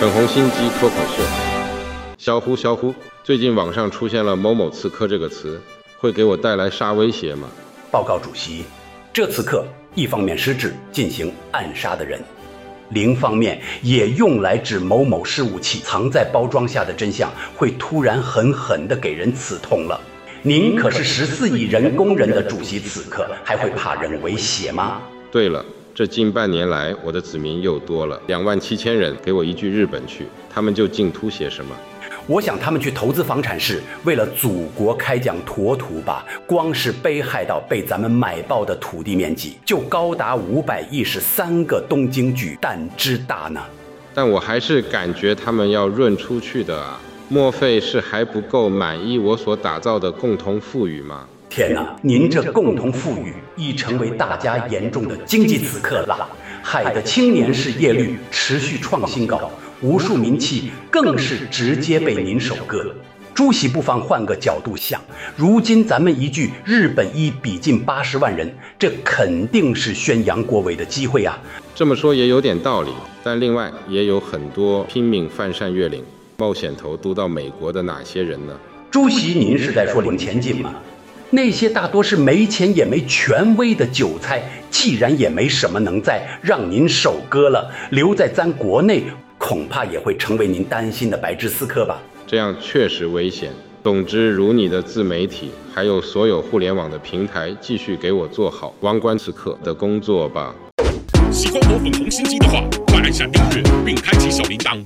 粉红心机脱口秀，小胡小胡，最近网上出现了“某某刺客”这个词，会给我带来啥威胁吗？报告主席，这刺客一方面是指进行暗杀的人，另一方面也用来指某某事务器藏在包装下的真相会突然狠狠地给人刺痛了。您可是十四亿人工人的主席刺客，还会怕人威胁吗？对了，这近半年来，我的子民又多了两万七千人，给我一句日本去，他们就竟图些什么？我想他们去投资房产是为了祖国开疆拓土吧。光是被害到被咱们买爆的土地面积就高达五百一十三个东京巨蛋之大呢。但我还是感觉他们要润出去的啊。莫非是还不够满意我所打造的共同富裕吗？天哪，您这共同富裕已成为大家严重的经济刺客了，海的青年失业率持续创新高，无数民企更是直接被您收割。主席不妨换个角度想，如今咱们一句日本一比近八十万人，这肯定是宣扬国威的机会啊。这么说也有点道理，但另外也有很多拼命翻山越岭。冒险头都到美国的哪些人呢？主席，您是在说领前进吗？那些大多是没钱也没权威的韭菜，既然也没什么能再让您收割了，留在咱国内，恐怕也会成为您担心的白痴刺客吧？这样确实危险。总之，如你的自媒体，还有所有互联网的平台，继续给我做好王冠刺客的工作吧。喜欢我粉红心机的话，快按下订阅并开启小铃铛。